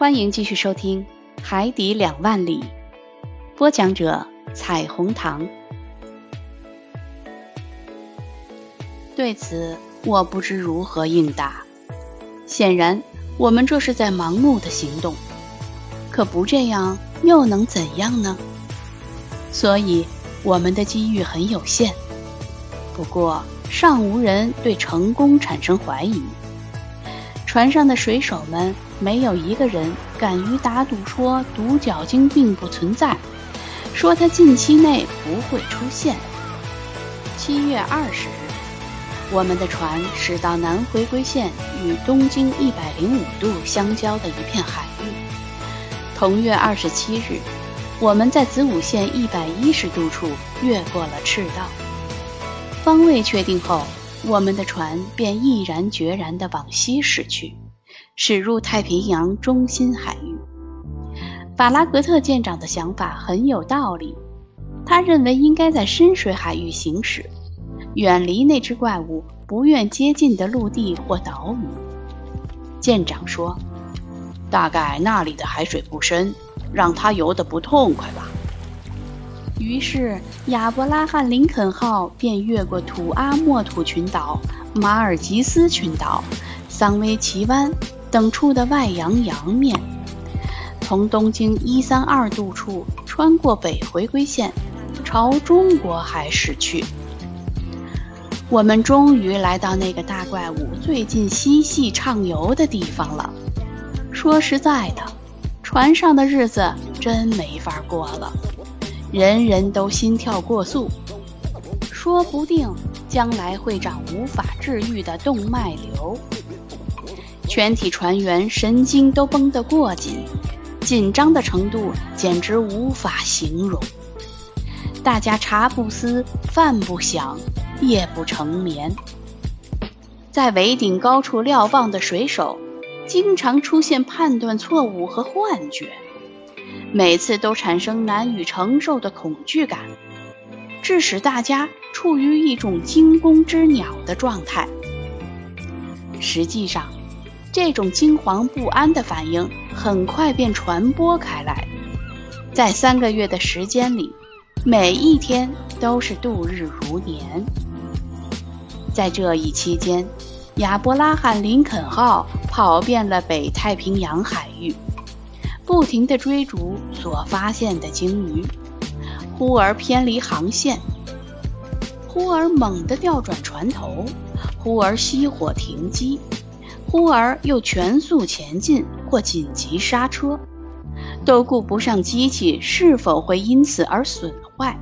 欢迎继续收听《海底两万里》，播讲者：彩虹糖。对此，我不知如何应答。显然，我们这是在盲目的行动，可不这样又能怎样呢？所以，我们的机遇很有限。不过，尚无人对成功产生怀疑。船上的水手们没有一个人敢于打赌说独角鲸并不存在，说它近期内不会出现。七月二十日，我们的船驶到南回归线与东经一百零五度相交的一片海域。同月二十七日，我们在子午线一百一十度处越过了赤道。方位确定后。我们的船便毅然决然地往西驶去，驶入太平洋中心海域。法拉格特舰长的想法很有道理，他认为应该在深水海域行驶，远离那只怪物不愿接近的陆地或岛屿。舰长说：“大概那里的海水不深，让他游得不痛快吧。”于是，亚伯拉罕·林肯号便越过土阿莫土群岛、马尔吉斯群岛、桑威奇湾等处的外洋洋面，从东经一三二度处穿过北回归线，朝中国海驶去。我们终于来到那个大怪物最近嬉戏畅游的地方了。说实在的，船上的日子真没法过了。人人都心跳过速，说不定将来会长无法治愈的动脉瘤。全体船员神经都绷得过紧，紧张的程度简直无法形容。大家茶不思，饭不想，夜不成眠。在桅顶高处瞭望的水手，经常出现判断错误和幻觉。每次都产生难以承受的恐惧感，致使大家处于一种惊弓之鸟的状态。实际上，这种惊惶不安的反应很快便传播开来，在三个月的时间里，每一天都是度日如年。在这一期间，亚伯拉罕·林肯号跑遍了北太平洋海域。不停地追逐所发现的鲸鱼，忽而偏离航线，忽而猛地调转船头，忽而熄火停机，忽而又全速前进或紧急刹车，都顾不上机器是否会因此而损坏。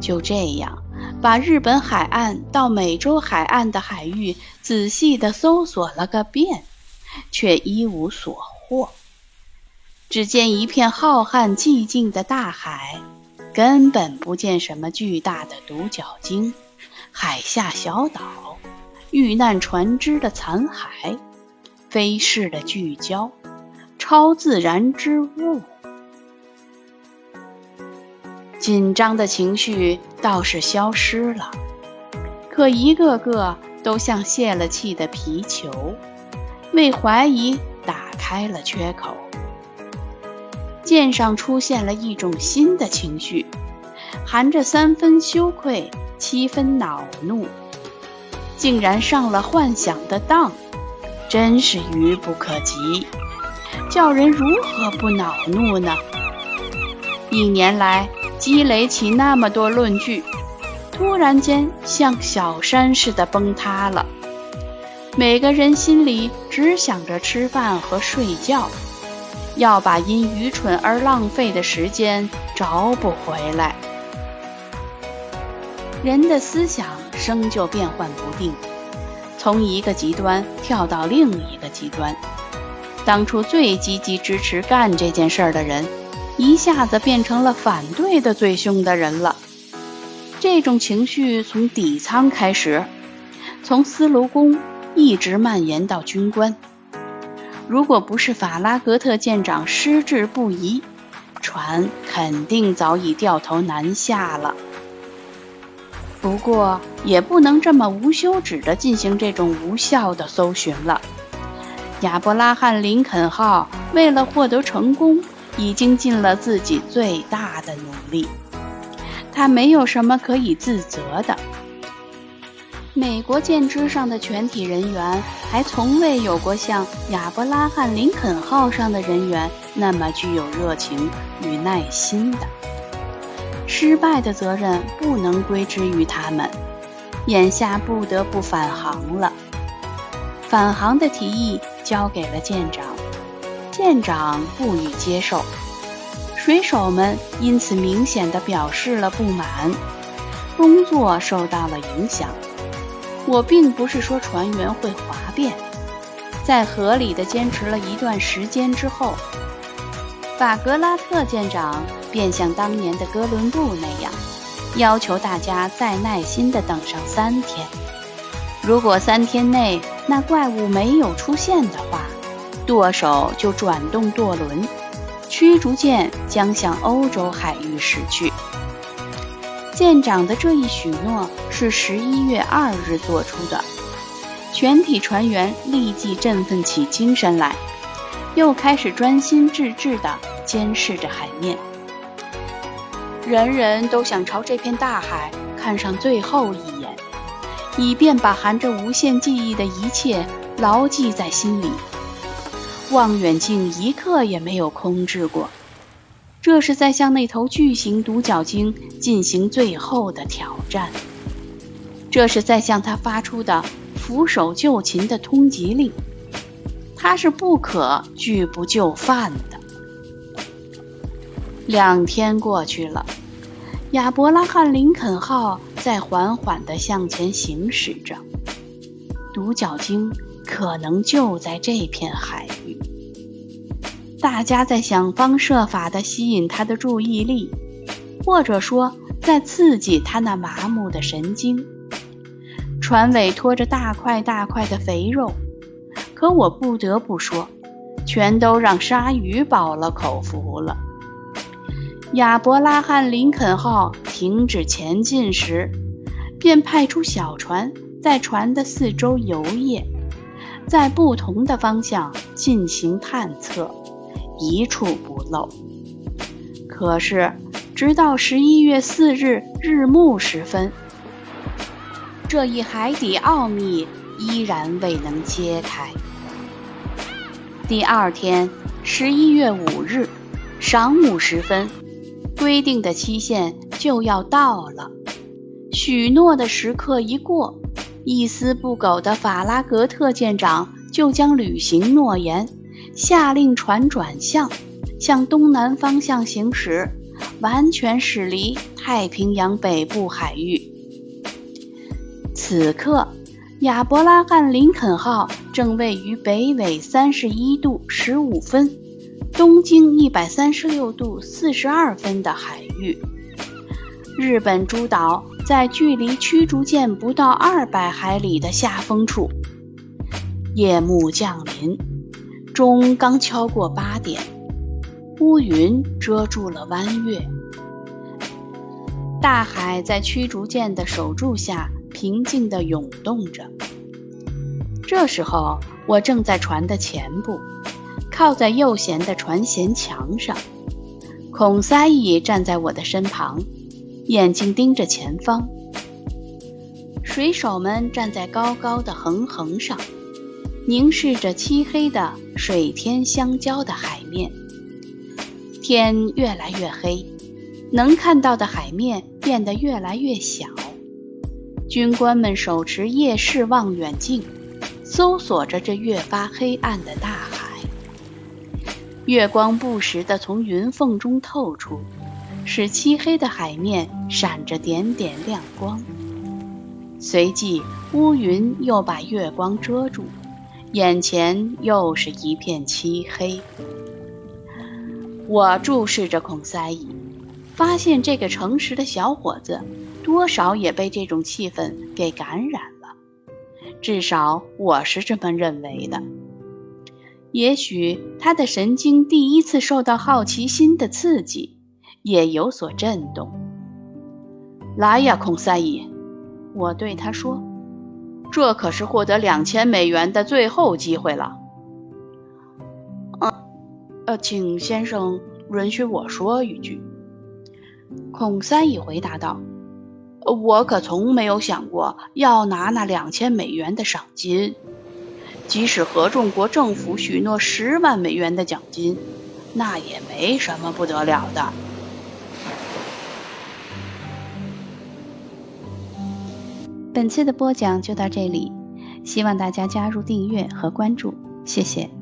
就这样，把日本海岸到美洲海岸的海域仔细地搜索了个遍，却一无所获。只见一片浩瀚寂静的大海，根本不见什么巨大的独角鲸、海下小岛、遇难船只的残骸、飞逝的聚焦、超自然之物。紧张的情绪倒是消失了，可一个个都像泄了气的皮球，为怀疑打开了缺口。舰上出现了一种新的情绪，含着三分羞愧、七分恼怒，竟然上了幻想的当，真是愚不可及，叫人如何不恼怒呢？一年来积累起那么多论据，突然间像小山似的崩塌了，每个人心里只想着吃饭和睡觉。要把因愚蠢而浪费的时间找补回来。人的思想生就变幻不定，从一个极端跳到另一个极端。当初最积极支持干这件事儿的人，一下子变成了反对的最凶的人了。这种情绪从底舱开始，从司炉工一直蔓延到军官。如果不是法拉格特舰长失智不移，船肯定早已掉头南下了。不过，也不能这么无休止地进行这种无效的搜寻了。亚伯拉罕·林肯号为了获得成功，已经尽了自己最大的努力，他没有什么可以自责的。美国舰只上的全体人员还从未有过像亚伯拉罕·林肯号上的人员那么具有热情与耐心的。失败的责任不能归之于他们，眼下不得不返航了。返航的提议交给了舰长，舰长不予接受，水手们因此明显的表示了不满，工作受到了影响。我并不是说船员会哗变，在合理的坚持了一段时间之后，法格拉特舰长便像当年的哥伦布那样，要求大家再耐心地等上三天。如果三天内那怪物没有出现的话，舵手就转动舵轮，驱逐舰将向欧洲海域驶去。舰长的这一许诺是十一月二日做出的，全体船员立即振奋起精神来，又开始专心致志地监视着海面。人人都想朝这片大海看上最后一眼，以便把含着无限记忆的一切牢记在心里。望远镜一刻也没有空置过。这是在向那头巨型独角鲸进行最后的挑战，这是在向他发出的俯首就擒的通缉令，他是不可拒不就范的。两天过去了，亚伯拉罕·林肯号在缓缓地向前行驶着，独角鲸可能就在这片海域。大家在想方设法地吸引他的注意力，或者说在刺激他那麻木的神经。船尾拖着大块大块的肥肉，可我不得不说，全都让鲨鱼饱了口福了。亚伯拉罕·林肯号停止前进时，便派出小船在船的四周游曳，在不同的方向进行探测。一处不漏。可是，直到十一月四日日暮时分，这一海底奥秘依然未能揭开。第二天，十一月五日晌午时分，规定的期限就要到了。许诺的时刻一过，一丝不苟的法拉格特舰长就将履行诺言。下令船转向，向东南方向行驶，完全驶离太平洋北部海域。此刻，亚伯拉罕·林肯号正位于北纬三十一度十五分、东经一百三十六度四十二分的海域。日本诸岛在距离驱逐舰不到二百海里的下风处。夜幕降临。钟刚敲过八点，乌云遮住了弯月，大海在驱逐舰的守住下平静地涌动着。这时候，我正在船的前部，靠在右舷的船舷墙上，孔塞伊站在我的身旁，眼睛盯着前方。水手们站在高高的横横上。凝视着漆黑的水天相交的海面，天越来越黑，能看到的海面变得越来越小。军官们手持夜视望远镜，搜索着这越发黑暗的大海。月光不时地从云缝中透出，使漆黑的海面闪着点点亮光。随即，乌云又把月光遮住。眼前又是一片漆黑。我注视着孔塞伊，发现这个诚实的小伙子多少也被这种气氛给感染了，至少我是这么认为的。也许他的神经第一次受到好奇心的刺激，也有所震动。来呀，孔塞伊，我对他说。这可是获得两千美元的最后机会了。呃，请先生允许我说一句。孔三乙回答道：“我可从没有想过要拿那两千美元的赏金，即使合众国政府许诺十万美元的奖金，那也没什么不得了的。”本次的播讲就到这里，希望大家加入订阅和关注，谢谢。